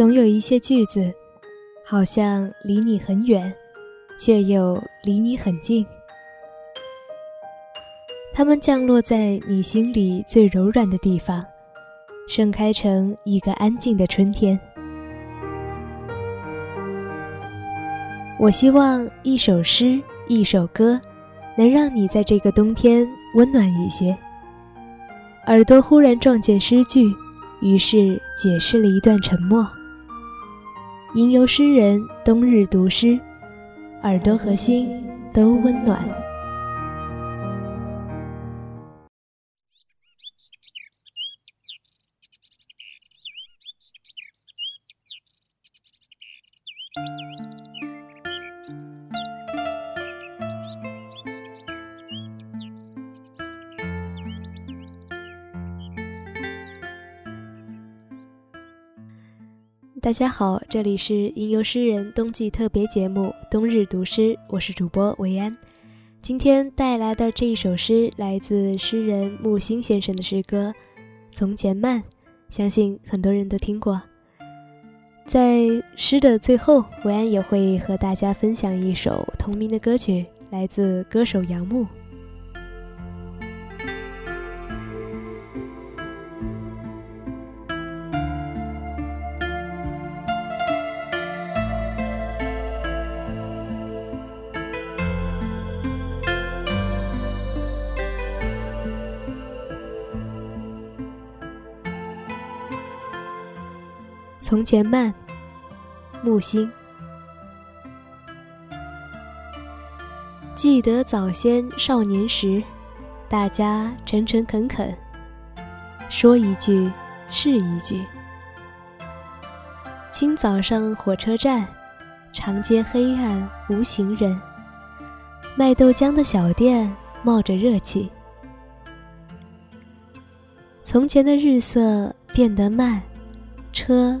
总有一些句子，好像离你很远，却又离你很近。它们降落在你心里最柔软的地方，盛开成一个安静的春天。我希望一首诗，一首歌，能让你在这个冬天温暖一些。耳朵忽然撞见诗句，于是解释了一段沉默。吟游诗人冬日读诗，耳朵和心都温暖。大家好，这里是吟游诗人冬季特别节目《冬日读诗》，我是主播维安。今天带来的这一首诗来自诗人木心先生的诗歌《从前慢》，相信很多人都听过。在诗的最后，维安也会和大家分享一首同名的歌曲，来自歌手杨牧。从前慢，木心。记得早先少年时，大家诚诚恳恳，说一句是一句。清早上火车站，长街黑暗无行人，卖豆浆的小店冒着热气。从前的日色变得慢，车。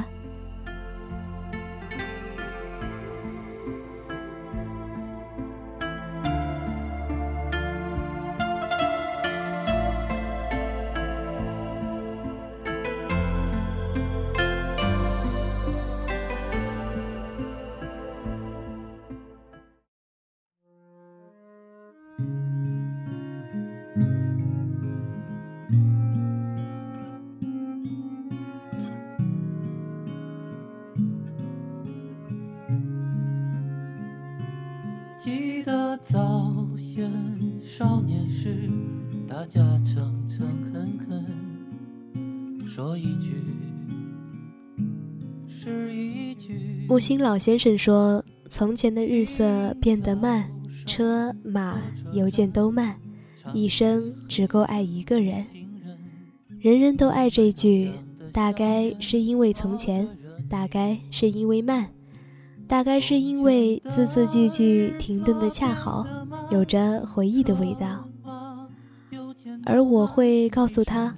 记得早先少年时，大家诚诚恳恳，说一句是一句。木心老先生说：“从前的日色变得慢，车马邮件都慢，一生只够爱一个人。人人都爱这句，大概是因为从前，大概是因为慢。”大概是因为字字句句停顿的恰好，有着回忆的味道。而我会告诉他，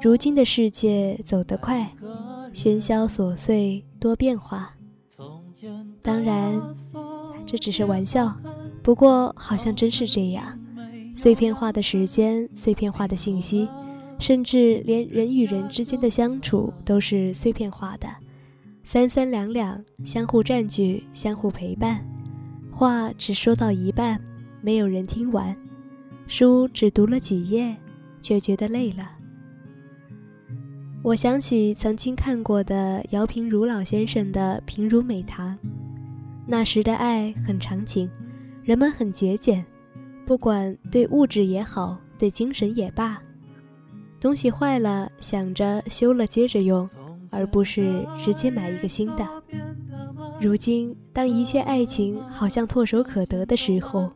如今的世界走得快，喧嚣琐碎多变化。当然，这只是玩笑，不过好像真是这样。碎片化的时间，碎片化的信息，甚至连人与人之间的相处都是碎片化的。三三两两，相互占据，相互陪伴，话只说到一半，没有人听完；书只读了几页，却觉得累了。我想起曾经看过的姚平如老先生的《平如美堂》，那时的爱很长情，人们很节俭，不管对物质也好，对精神也罢，东西坏了想着修了接着用。而不是直接买一个新的。如今，当一切爱情好像唾手可得的时候，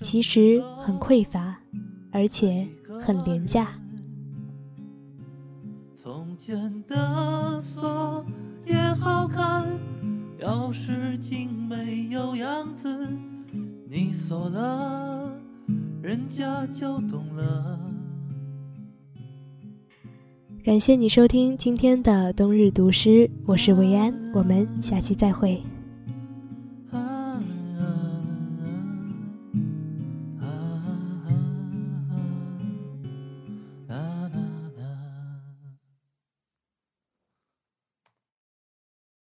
其实很匮乏，而且很廉价。从前的锁也好看，钥匙精美有样子，你锁了，人家就懂了。感谢你收听今天的冬日读诗，我是维安，我们下期再会。